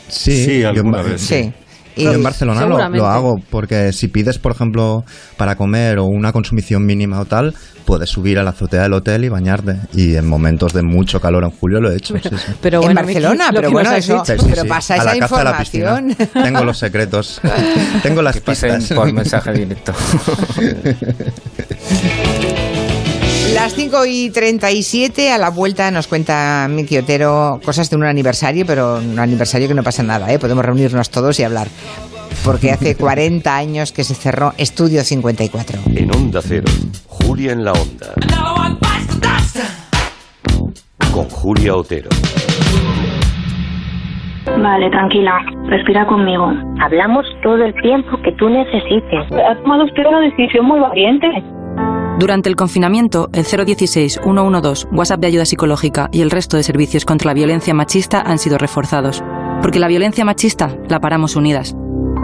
Sí, Sí, yo alguna Ba- vez, Sí. Y- Yo en Barcelona lo, hago porque si pides, por ejemplo, para comer o una consumición mínima o tal, puedes subir a la azotea del hotel y bañarte. Y en momentos de mucho calor en julio lo he hecho. sí, sí. Pero en bueno, Barcelona, lo pero bueno, eso. Sí, sí, pero sí. pasa a esa la caza de la piscina. información. (laughs) Tengo los secretos. (laughs) Tengo las pistas. por mensaje directo. (laughs) Las 5 y 37 a la vuelta nos cuenta Miki Otero cosas de un aniversario, pero un aniversario que no pasa nada, ¿eh? podemos reunirnos todos y hablar. Porque hace (laughs) 40 años que se cerró Estudio 54. En Onda Cero, Julia en la Onda. Con Julia Otero. Vale, tranquila. Respira conmigo. Hablamos todo el tiempo que tú necesites. Ha tomado usted una decisión muy valiente. Durante el confinamiento, el 016-112, WhatsApp de ayuda psicológica y el resto de servicios contra la violencia machista han sido reforzados. Porque la violencia machista la paramos unidas.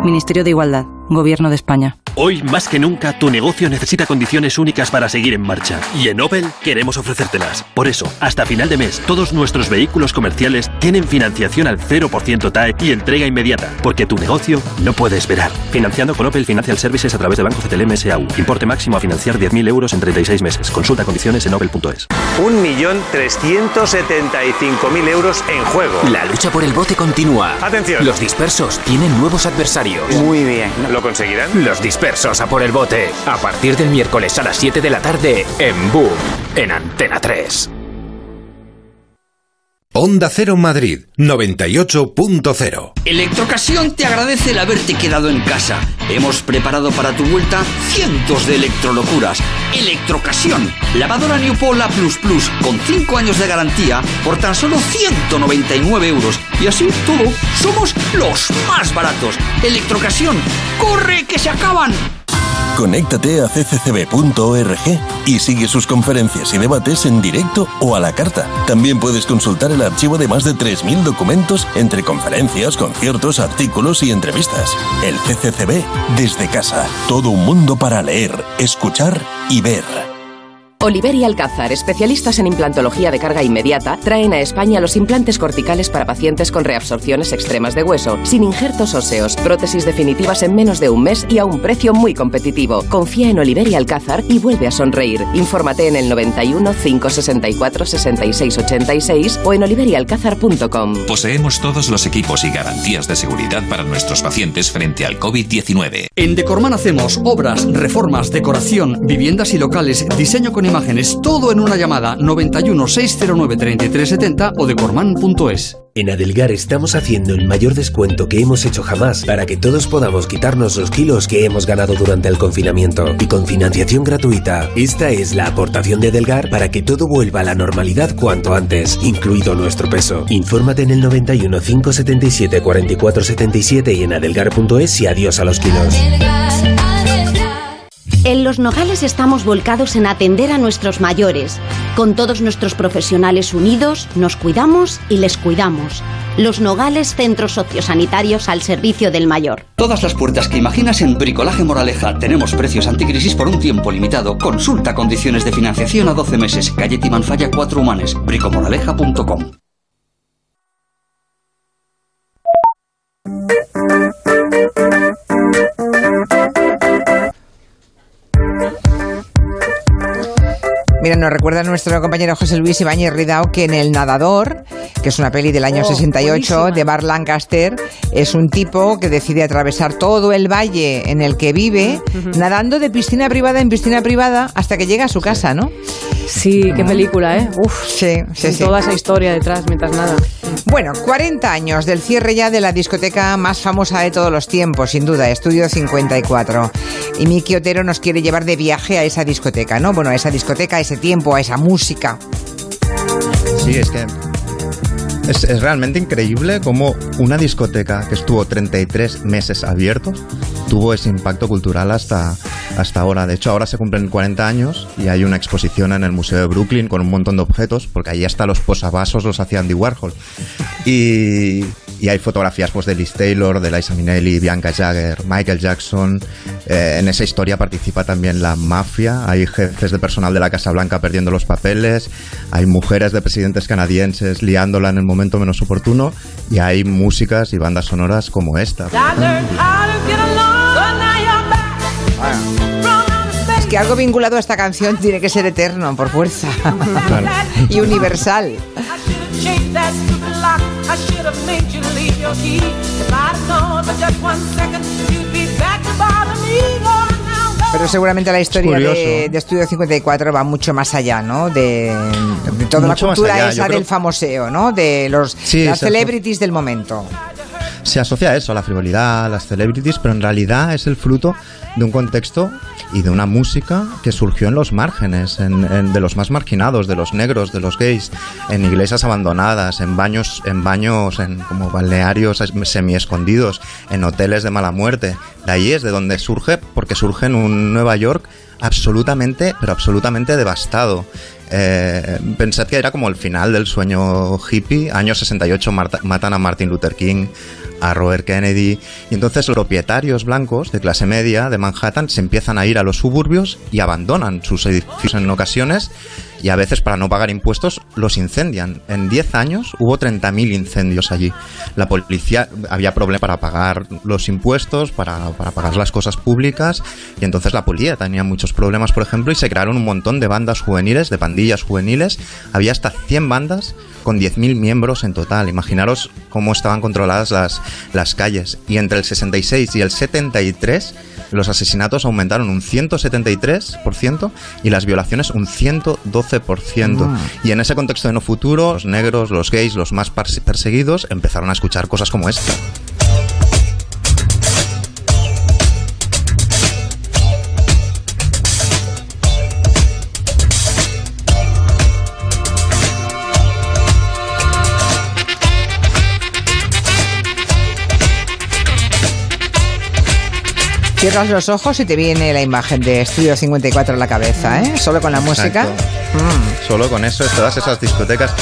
Ministerio de Igualdad, Gobierno de España. Hoy más que nunca tu negocio necesita condiciones únicas para seguir en marcha y en Opel queremos ofrecértelas. Por eso, hasta final de mes, todos nuestros vehículos comerciales tienen financiación al 0% TAE y entrega inmediata, porque tu negocio no puede esperar. Financiando con Opel Financial Services a través de Banco CTLM SAU. Importe máximo a financiar 10.000 euros en 36 meses. Consulta condiciones en opel.es. 1.375.000 euros en juego. La lucha por el bote continúa. Atención. Los dispersos tienen nuevos adversarios. Muy bien. ¿Lo conseguirán? Los dispersos a por el bote. A partir del miércoles a las 7 de la tarde en Boom, en Antena 3. Onda Cero Madrid 98.0 Electrocasión te agradece el haberte quedado en casa. Hemos preparado para tu vuelta cientos de electrolocuras. Electrocasión, lavadora Newpola Plus Plus con 5 años de garantía por tan solo 199 euros. Y así todo, somos los más baratos. Electrocasión, ¡corre que se acaban! Conéctate a cccb.org y sigue sus conferencias y debates en directo o a la carta. También puedes consultar el archivo de más de 3.000 documentos entre conferencias, conciertos, artículos y entrevistas. El CCCB desde casa. Todo un mundo para leer, escuchar y ver. Oliver y Alcázar, especialistas en implantología de carga inmediata, traen a España los implantes corticales para pacientes con reabsorciones extremas de hueso, sin injertos óseos, prótesis definitivas en menos de un mes y a un precio muy competitivo. Confía en Oliver y Alcázar y vuelve a sonreír. Infórmate en el 91 564 66 86 o en oliverialcázar.com. Poseemos todos los equipos y garantías de seguridad para nuestros pacientes frente al COVID-19. En Decorman hacemos obras, reformas, decoración, viviendas y locales, diseño con imágenes, todo en una llamada 91 609 3370 o decorman.es. En Adelgar estamos haciendo el mayor descuento que hemos hecho jamás para que todos podamos quitarnos los kilos que hemos ganado durante el confinamiento y con financiación gratuita. Esta es la aportación de Adelgar para que todo vuelva a la normalidad cuanto antes, incluido nuestro peso. Infórmate en el 91 577 44 77 y en adelgar.es y adiós a los kilos. En Los Nogales estamos volcados en atender a nuestros mayores. Con todos nuestros profesionales unidos, nos cuidamos y les cuidamos. Los Nogales Centros Sociosanitarios al servicio del mayor. Todas las puertas que imaginas en Bricolaje Moraleja. Tenemos precios anticrisis por un tiempo limitado. Consulta condiciones de financiación a 12 meses. Calle Timanfaya 4 Humanes. bricomoraleja.com nos recuerda nuestro compañero José Luis Ibáñez Ridao que en El Nadador, que es una peli del año Oh, 68 buenísima. de Bart Lancaster, es un tipo que decide atravesar todo el valle en el que vive, nadando de piscina privada en piscina privada hasta que llega a su casa, ¿no? Sí, qué película, ¿eh? Uf, sí, sí, con sí. toda esa historia detrás, mientras nada. Bueno, 40 años del cierre ya de la discoteca más famosa de todos los tiempos, sin duda, Estudio 54. Y Miki Otero nos quiere llevar de viaje a esa discoteca, ¿no? Bueno, a esa discoteca, a ese tiempo, a esa música. Sí, es que es, es realmente increíble cómo una discoteca que estuvo 33 meses abierto tuvo ese impacto cultural hasta, hasta ahora. De hecho, ahora se cumplen 40 años y hay una exposición en el Museo de Brooklyn con un montón de objetos, porque ahí hasta los posavasos los hacía Andy Warhol. Y, y hay fotografías pues, de Liz Taylor, de Liza Minnelli, Bianca Jagger, Michael Jackson. Eh, en esa historia participa también la mafia. Hay jefes de personal de la Casa Blanca perdiendo los papeles. Hay mujeres de presidentes canadienses liándola en el momento menos oportuno. Y hay músicas y bandas sonoras como esta. Es que algo vinculado a esta canción tiene que ser eterno, por fuerza. (laughs) y universal. Pero seguramente la historia de, de Estudio 54 va mucho más allá, ¿no? De, de toda Mucho la cultura allá, esa creo- del famoseo, ¿no? De los Sí, las celebrities del momento. Se asocia a eso, a la frivolidad, a las celebrities, pero en realidad es el fruto de un contexto y de una música que surgió en los márgenes, en, en- de los más marginados, de los negros, de los gays, en iglesias abandonadas, en baños, en baños, en como balnearios semi escondidos, en hoteles de mala muerte. De ahí es de donde surge, porque surge en un Nueva York absolutamente, pero absolutamente devastado. Eh, pensad que era como el final del sueño hippie. Año 68 marta- matan a Martin Luther King, a Robert Kennedy. Y entonces los propietarios blancos de clase media de Manhattan se empiezan a ir a los suburbios y abandonan sus edificios en ocasiones y a veces para no pagar impuestos los incendian. En 10 años hubo 30.000 incendios allí. La policía había problemas para pagar los impuestos, para, para pagar las cosas públicas y entonces la policía tenía muchos problemas, por ejemplo, y se crearon un montón de bandas juveniles, de pandillas juveniles. Había hasta 100 bandas con 10.000 miembros en total. Imaginaros cómo estaban controladas las, las calles. Y entre el 66 y el 73 los asesinatos aumentaron un 173% y las violaciones un 112%. Mm. Y en ese contexto de no futuro, los negros, los gays, los más perse- perseguidos, empezaron a escuchar cosas como esta. Cierras los ojos y te viene la imagen de Estudio 54 en la cabeza, ¿eh? Solo con la música. Exacto. Solo con eso, todas esas discotecas.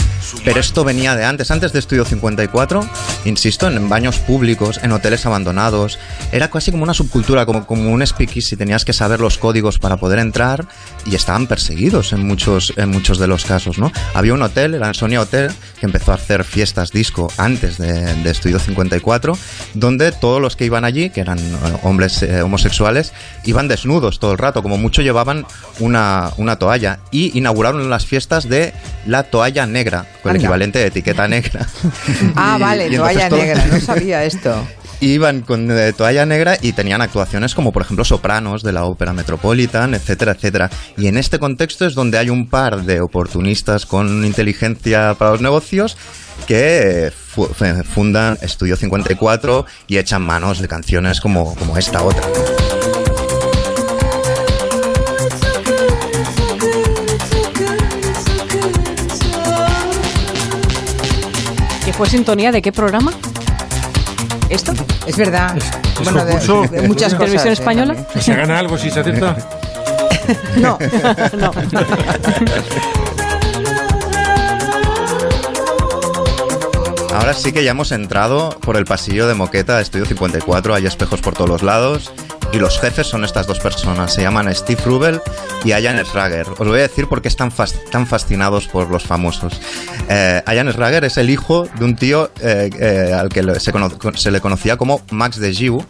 Pero esto venía de antes, antes de Estudio 54, insisto, en baños públicos, en hoteles abandonados. Era casi como una subcultura, como, como un speakeasy. Tenías que saber los códigos para poder entrar y estaban perseguidos en muchos, en muchos de los casos, ¿no? Había un hotel, el Ansonia Hotel, que empezó a hacer fiestas disco antes de, Estudio 54, donde todos los que iban allí, que eran eh, hombres eh, homosexuales, iban desnudos todo el rato, como mucho llevaban una, una toalla. Y inauguraron las fiestas de la toalla negra, el Anda. equivalente de etiqueta negra. (laughs) Ah, Y- vale, y toalla todo- negra, no (laughs) sabía esto. Iban con toalla negra y tenían actuaciones como por ejemplo sopranos de la ópera Metropolitan, etcétera, etcétera. Y en este contexto es donde hay un par de oportunistas con inteligencia para los negocios que fu- fundan Estudio 54 y echan manos de canciones como, como esta otra. Fue sintonía de qué programa? ¿Esto? Es verdad. ¿Es Bueno, de, de muchas cosas. ¿Televisión eh, española? ¿Se gana algo si se acierta? (laughs) No. (laughs) (laughs) no. Ahora sí que ya hemos entrado por el pasillo de Moqueta, Estudio 54, hay espejos por todos los lados. Y los jefes son estas dos personas, se llaman Steve Rubel y Ian Schrager. Os voy a decir por qué están tan fascinados por los famosos. Eh, Ian Schrager es el hijo de un tío eh, eh, al que se, se le conocía como Max de Giu,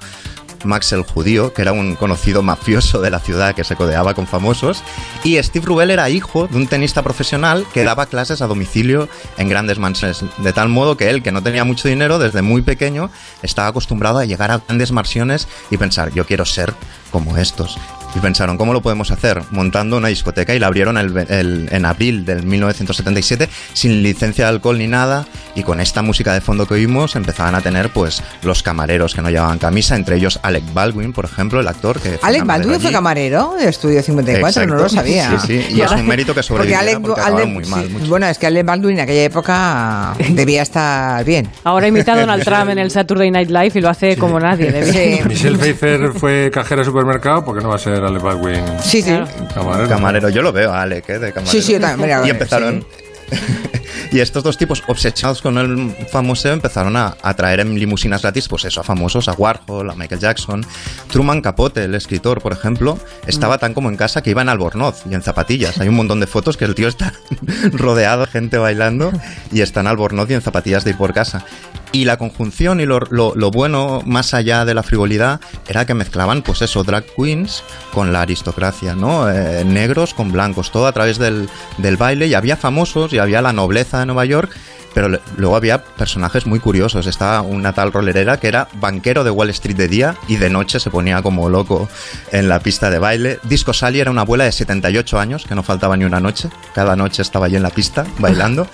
Max el judío, que era un conocido mafioso de la ciudad que se codeaba con famosos, y Steve Rubel era hijo de un tenista profesional que daba clases a domicilio en grandes mansiones, de tal modo que él, que no tenía mucho dinero, desde muy pequeño estaba acostumbrado a llegar a grandes mansiones y pensar, yo quiero ser como estos. Y pensaron, ¿cómo lo podemos hacer? Montando una discoteca y la abrieron el- el- en abril del 1977 sin licencia de alcohol ni nada y con esta música de fondo que oímos empezaban a tener pues los camareros que no llevaban camisa, entre ellos Alec Baldwin, por ejemplo, el actor que fue Alec camarero Baldwin fue allí. camarero de Estudio 54, no lo Exacto. sabía. Sí, sí, y es un mérito que Porque sobreviviera Alec, porque Alec- muy mal. sí, mucho. bueno, es que Alec Baldwin en aquella época debía estar bien. Ahora imita a Donald (laughs) Trump en el Saturday Night Live y lo hace como nadie. Michelle Pfeiffer fue cajera de supermercado, porque no va a ser Alec Baldwin Sí, sí. camarero? Camarero, yo lo veo a Alec, ¿eh? De camarero. Sí, sí, yo también, mira, y empezaron. (laughs) y estos dos tipos obsesionados con el famoso empezaron a, a traer en limusinas gratis, pues eso, a famosos, a Warhol, a Michael Jackson. Truman Capote, el escritor, por ejemplo, estaba tan como en casa que iba en albornoz y en zapatillas. Hay un montón de fotos que el tío está (laughs) rodeado de gente bailando y está en albornoz y en zapatillas de ir por casa. Y la conjunción y lo, lo- lo bueno, más allá de la frivolidad, era que mezclaban, pues eso, drag queens con la aristocracia, ¿no? Eh, negros con blancos, todo a través del, del baile. Y había famosos y había la nobleza de Nueva York. Pero le- luego había personajes muy curiosos. Estaba una tal rolerera que era banquero de Wall Street de día y de noche se ponía como loco en la pista de baile. Disco Sally era una abuela de 78 años, que no faltaba ni una noche. Cada noche estaba allí en la pista bailando.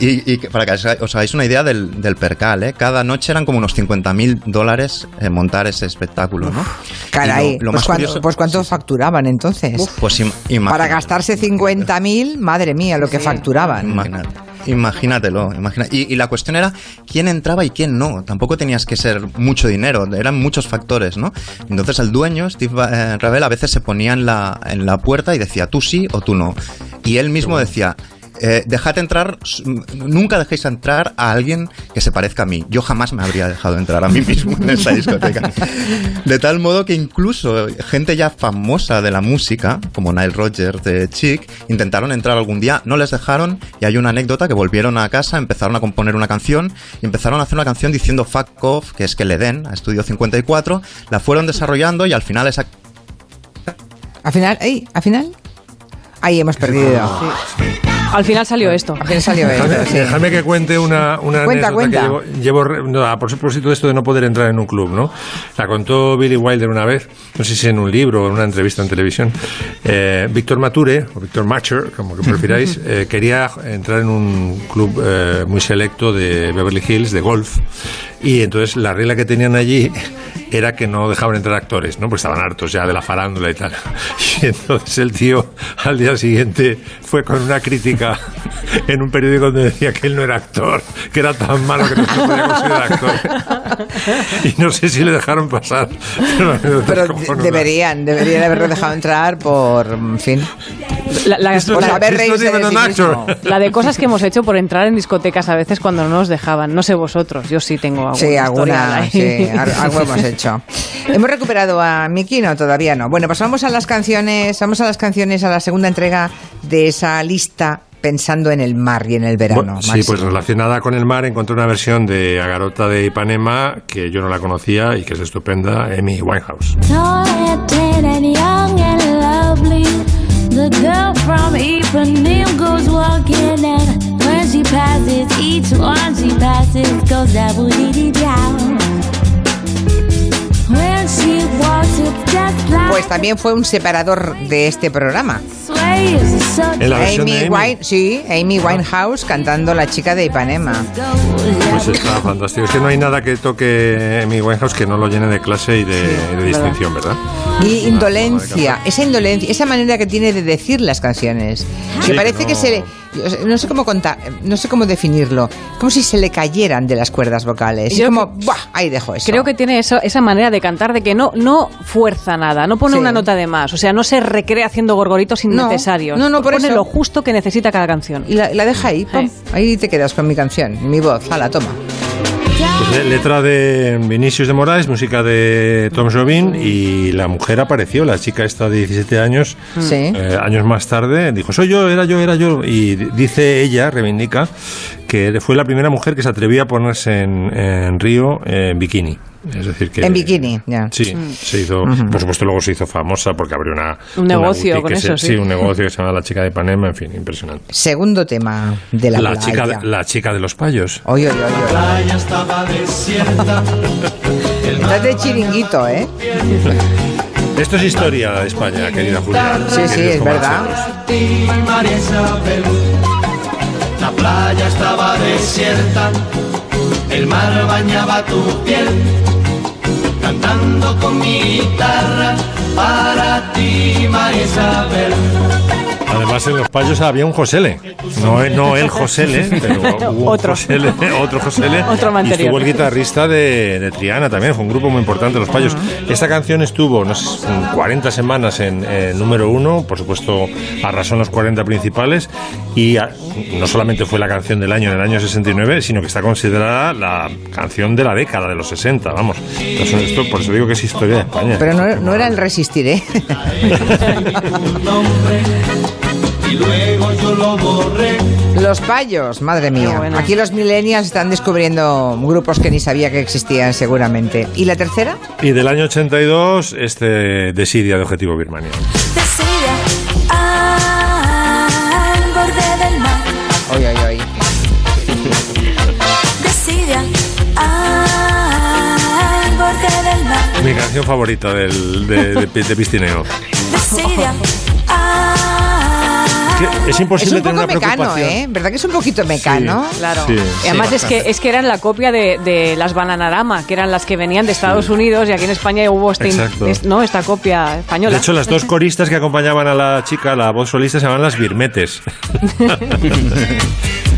Y, para que os hagáis- os hagáis una idea del, del percal, ¿eh? cada noche eran como unos 50 mil dólares eh, montar ese espectáculo, ¿no? Caray, lo- lo pues, más cuánto, curioso- pues cuánto facturaban entonces. Pues im- Para gastarse 50.000, madre mía, lo que facturaban. Imagínate. Imagínatelo, imagina- Y, y la cuestión era quién entraba y quién no. Tampoco tenías que ser mucho dinero, eran muchos factores, ¿no? Entonces el dueño, Steve eh, Ravel, a veces se ponía en la, en la puerta y decía tú sí o tú no. Y él mismo decía, eh, dejad entrar, nunca dejéis entrar a alguien que se parezca a mí. Yo jamás me habría dejado entrar a mí mismo en esa discoteca. (laughs) De tal modo que incluso gente ya famosa de la música, como Nile Rodgers de Chic, intentaron entrar algún día, no les dejaron y hay una anécdota que volvieron a casa, empezaron a componer una canción y empezaron a hacer una canción diciendo fuck off, que es que le den a Estudio 54, la fueron desarrollando y al final esa Al final, ¡ey! Al final, ahí hemos perdido. Al final salió esto. Al final salió esto, Dejadme, sí. dejadme que cuente una, una Cuenta, anécdota cuenta. que llevo, llevo no, a propósito de esto de no poder entrar en un club, ¿no? La contó Billy Wilder una vez, no sé si en un libro o en una entrevista en televisión. Eh, Víctor Mature, o Víctor Macher, como que prefiráis, (laughs) eh, quería entrar en un club eh, muy selecto de Beverly Hills, de golf, y entonces la regla que tenían allí era que no dejaban entrar actores, ¿no? Pues estaban hartos ya de la farándula y tal. (laughs) Y entonces el tío al día siguiente fue con una crítica (laughs) en un periódico donde decía que él no era actor, que era tan malo que no se podía considerar actor. (laughs) Y no sé si le dejaron pasar. Pero, Pero deberían, deberían haberlo dejado entrar por, en fin. La, la- not reírse de sí mismo. la de cosas que hemos hecho por entrar en discotecas a veces cuando no nos dejaban. No sé vosotros, yo sí tengo alguna Sí, alguna, sí, al- algo hemos hecho. ¿Hemos recuperado a Miki? No, todavía no. Bueno, pues vamos a las canciones, vamos a las canciones, a la segunda entrega de esa lista pensando en el mar y en el verano. Bueno, sí, pues relacionada con el mar encontré una versión de Agarota de Ipanema que yo no la conocía y que es estupenda, Amy Winehouse. Pues también fue un separador de este programa. En la versión Amy, de Amy. Wine, sí, Amy Winehouse cantando La chica de Ipanema. Pues está fantástico. Es que no hay nada que toque Amy Winehouse que no lo llene de clase y de, de distinción, ¿verdad? Y indolencia, esa indolencia, esa manera que tiene de decir las canciones. Sí, que que parece que, no- se le, no sé cómo contar, no sé cómo definirlo, como si se le cayeran de las cuerdas vocales. Y Yo como, ¡buah! Ahí dejo eso. Creo que tiene eso, esa manera de cantar de que no, no fuerza nada, no pone Sí. una nota de más, o sea, no se recrea haciendo gorgoritos innecesarios. no, no, por pone eso. lo justo que necesita cada canción. Y la, la deja ahí, pum, ahí te quedas con mi canción, mi voz, la toma. Pues, le- letra de Vinicius de Moraes, música de Tom Jobim y la mujer apareció, la chica esta de 17 años, Sí. eh, años más tarde, dijo, soy yo, era yo, era yo. Y dice ella, reivindica, que fue la primera mujer que se atrevía a ponerse en, en Río en bikini. Es decir, que... En bikini, ya. Sí, se hizo, por supuesto luego se hizo famosa porque abrió una... Un una negocio boutique con que eso, se- sí. un negocio que se llama La Chica de Ipanema, en fin, impresionante. Segundo tema de la, La, playa. chica, de- la chica de los payos. Oye, oye, oye. playa estaba desierta. Estás de chiringuito, ¿eh? (laughs) Esto es historia de España, querida Julia. Sí, sí, es verdad. La playa estaba desierta, el mar bañaba tu piel, cantando con mi guitarra para ti, María Isabel. Además, en los payos había un Josele. No, no el Josele, pero hubo un (laughs) Otro. Josele, (laughs) otro Josele. Otro y estuvo el guitarrista de, de Triana también. Fue un grupo muy importante, los payos. Esta canción estuvo, no sé, 40 semanas en, número uno. Por supuesto, arrasó en los 40 principales. Y a- no solamente fue la canción del año en el año 69, sino que está considerada la canción de la década, de los 60. Vamos. Entonces, esto, por eso digo que es historia de España. Pero no, no era el resistir, ¿eh? (laughs) Y luego yo lo borré. Los payos, madre mía. bueno. Aquí los millennials están descubriendo grupos que ni sabía que existían seguramente. ¿Y la tercera? Y del año 82, este Desidia de Objetivo Birmania. Decide al borde del mar. Oy, oy, oy. Decide al borde del mar. Mi canción favorita del, de, de, de piscineo. Que es Es imposible un tener poco una mecano, preocupación. ¿eh? ¿Verdad que es un poquito mecano? Claro. Sí. Y además Sí. es que es que eran la copia de, de las Bananarama, que eran las que venían de Estados Unidos y aquí en España hubo este, Exacto. es- no esta copia española. De hecho, las dos coristas que acompañaban a la chica, la voz solista, se llaman las Birmetes. (laughs)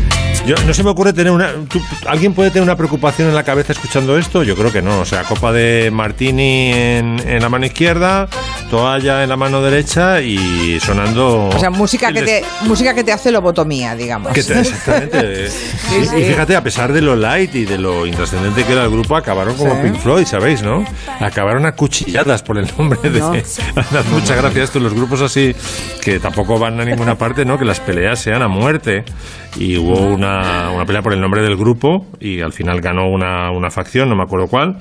Yo, no se me ocurre tener una. tú- ¿Alguien puede tener una preocupación en la cabeza escuchando esto? Yo creo que no. O sea, copa de martini en, en la mano izquierda, toalla en la mano derecha y sonando. O sea, música que te, música que te hace lobotomía, digamos. Que te- (laughs) exactamente. Sí, Y- sí. Y fíjate, a pesar de lo light y de lo intrascendente que era el grupo, acabaron como Sí. Pink Floyd, ¿sabéis, no? Acabaron acuchilladas por el nombre de... No. Da mucha gracia esto, los grupos así, que tampoco van a ninguna (laughs) parte, ¿no? Que las peleas sean a muerte. Y hubo una, una pelea por el nombre del grupo y al final ganó una, una facción, no me acuerdo cuál.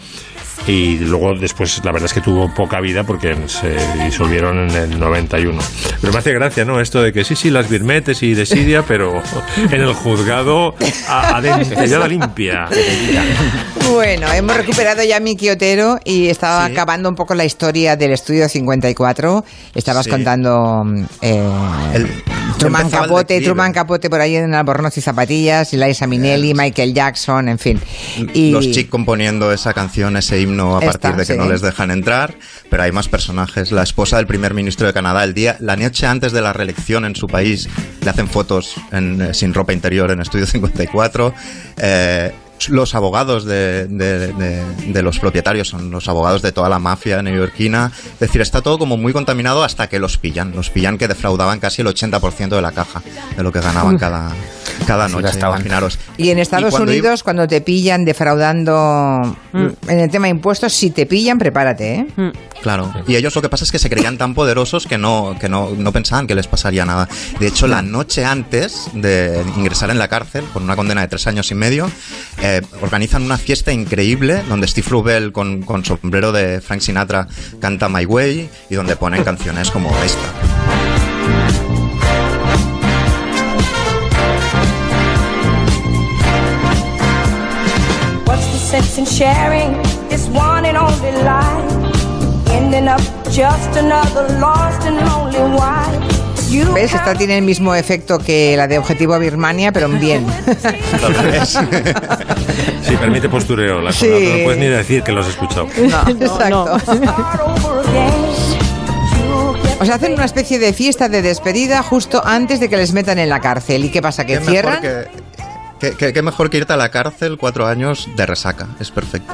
Y luego después la verdad es que tuvo poca vida porque se disolvieron en el 91. Pero me hace gracia, ¿no? Esto de que sí, sí, las birmetes y desidia, pero (laughs) en el juzgado a, a dentellada limpia. Bueno, hemos recuperado ya a Miki Otero y estaba acabando un poco la historia del estudio 54. Estabas Sí. contando eh, Truman el Capote, declive. Truman Capote por ahí en Albornoz y Zapatillas, Liza Minnelli, Michael Jackson, en fin. Y Los chicos componiendo esa canción, ese himno a Esta, partir de que sí. no les dejan entrar, pero hay más personajes. La esposa del primer ministro de Canadá, el día, la noche antes de la reelección en su país, le hacen fotos en, eh, sin ropa interior en Estudio (laughs) 54. Eh, los abogados de, de- de- de los propietarios, son los abogados de toda la mafia neoyorquina. Es decir, está todo como muy contaminado hasta que los pillan. Los pillan que defraudaban casi el 80% de la caja de lo que ganaban Uf. cada, cada noche. Imaginaros. Y en Estados cuando Unidos, cuando te pillan defraudando en el tema de impuestos, si te pillan, prepárate, ¿eh? Claro. Y ellos lo que pasa es que se creían tan poderosos que no, que no, no pensaban que les pasaría nada. De hecho, la noche antes de ingresar en la cárcel, con una condena de tres años y medio, eh, organizan una fiesta increíble donde Steve Rubel con, con sombrero de Frank Sinatra canta My Way y donde ponen canciones como esta. In sharing this one and only life? Ending up just another lost and lonely wife. You ¿Ves? Esta tiene el mismo efecto que la de Objetivo Birmania, pero en (laughs) bien. (laughs) Sí, permite postureo. La Sí. no puedes ni decir que lo has escuchado. (laughs) Exacto. O sea, hacen una especie de fiesta de despedida justo antes de que les metan en la cárcel. ¿Y qué pasa? ¿Que mejor cierran? que- que- qué mejor que irte a la cárcel cuatro años de resaca, es perfecto.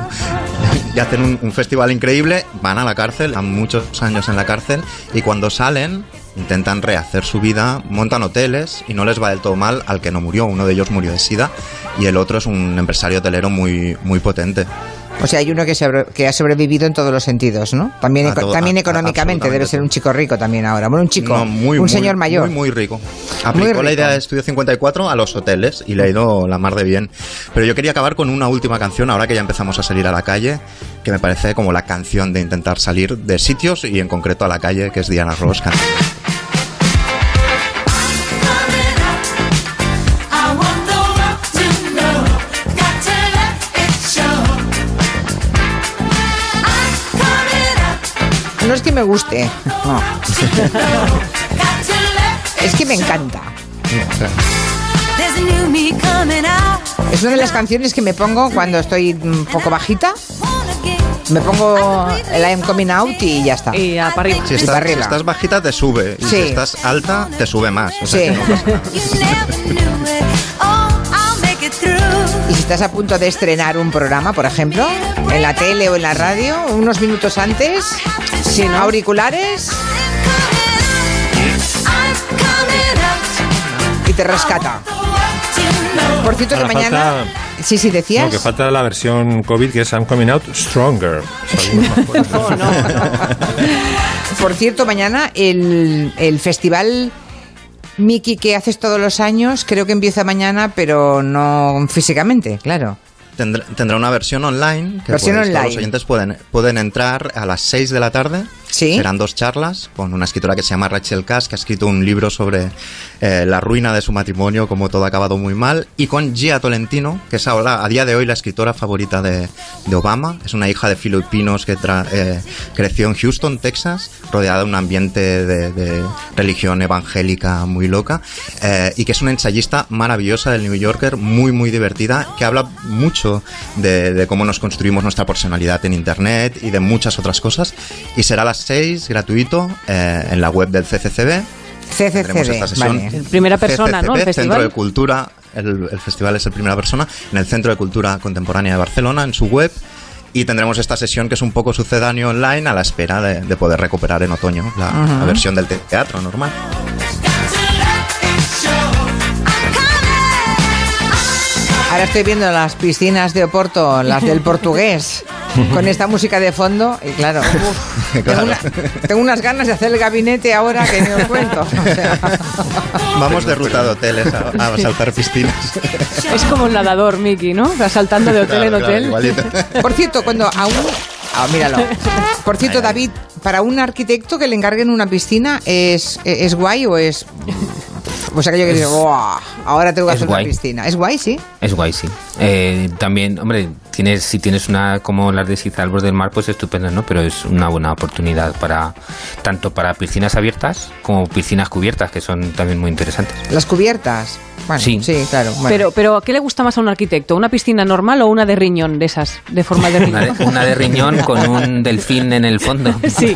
Y hacen un, festival increíble, van a la cárcel, han muchos años en la cárcel, y cuando salen intentan rehacer su vida, montan hoteles y no les va del todo mal al que no murió. Uno de ellos murió de sida y el otro es un empresario hotelero muy, muy potente. O sea, hay uno que, que ha sobrevivido en todos los sentidos, ¿no? También, A eco- todo- también a- a- económicamente debe ser un chico rico también ahora. Bueno, un chico, No, muy, un muy, señor mayor. Muy, muy rico. Muy Aplicó la idea de Estudio 54 a los hoteles y le ha ido la mar de bien. Pero yo quería acabar con una última canción, ahora que ya empezamos a salir a la calle, que me parece como la canción de intentar salir de sitios y en concreto a la calle, que es Diana Ross. cantando. Que me guste, no. (laughs) es que me encanta. A. Es una de las canciones que me pongo cuando estoy un poco bajita. Me pongo el I'm coming out y ya está. Y para arriba. Si estás, si arriba. estás bajita te sube y Sí. si estás alta te sube más. O sea Sí. que no pasa nada. Oh. Y si estás a punto de estrenar un programa, por ejemplo, en la tele o en la radio, unos minutos antes, sin auriculares, y te rescata. Por cierto, que mañana. falta- Sí, sí, decías. No, que falta la versión COVID que es I'm Coming Out Stronger. (laughs) Por cierto, mañana el, el festival Mickey que haces todos los años, creo que empieza mañana, pero no físicamente, claro. Tendrá, tendrá una versión online que Versión todos online. los oyentes pueden, pueden entrar a las 6 de la tarde. Sí. Serán dos charlas con una escritora que se llama Rachel Cass, que ha escrito un libro sobre eh, la ruina de su matrimonio, como todo ha acabado muy mal, y con Gia Tolentino, que es ahora, a día de hoy, la escritora favorita de, de Obama. Es una hija de filipinos que tra- eh, creció en Houston, Texas, rodeada de un ambiente de, de religión evangélica muy loca, eh, y que es una ensayista maravillosa del New Yorker, muy, muy divertida, que habla mucho de, de cómo nos construimos nuestra personalidad en Internet y de muchas otras cosas. Y será a las 6, gratuito, eh, en la web del CCCB. Tendremos esta CCCD, sesión. vale. Primera persona, ¿no? El CCCB, Centro festival. de Cultura, el, el festival es el primera persona, en el Centro de Cultura Contemporánea de Barcelona, en su web. Y tendremos esta sesión que es un poco sucedáneo online a la espera de, de poder recuperar en otoño la, la Ujú. versión del te- teatro normal. Ahora estoy viendo las piscinas de Oporto, las del portugués, con esta música de fondo, y claro, (laughs) uf, tengo, Claro. una- tengo unas ganas de hacer el gabinete ahora que ni os cuento. O sea, (laughs) Vamos de ruta de hoteles a, a saltar piscinas. Es como un nadador, Mickey, ¿no? Va saltando de hotel Claro, en hotel. Por cierto, cuando a un... ah, míralo. Por cierto, David, para un arquitecto que le encarguen una piscina, ¿es, es guay o es...? O sea, que yo que digo, "Buah, ahora tengo que Es hacer guay. una piscina. ¿Es guay, sí? Es guay, sí. Eh, también, hombre, tienes, si tienes una como las de Siza al borde del mar, pues estupendo, ¿no? Pero es una buena oportunidad para tanto para piscinas abiertas como piscinas cubiertas, que son también muy interesantes. Las cubiertas. Bueno, sí, Sí. claro. bueno. Pero, pero, ¿qué le gusta más a un arquitecto? ¿Una piscina normal o una de riñón de esas? De forma de Una riñón. de, una de riñón con un delfín en el fondo. (laughs) Sí.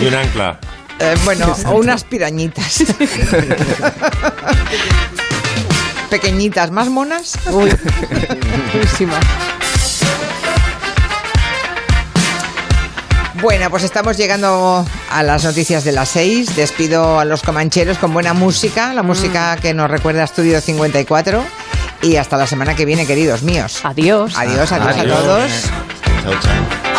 Y un ancla. Eh, bueno, o unas pirañitas. (laughs) pequeñitas, más monas. Uy, (laughs) buenísima. Bueno, pues estamos llegando a las noticias de las 6. Despido a los comancheros con buena música, la música que nos recuerda a Estudio 54. Y hasta la semana que viene, queridos míos. Adiós. Adiós, adiós, a todos. Chao, chao.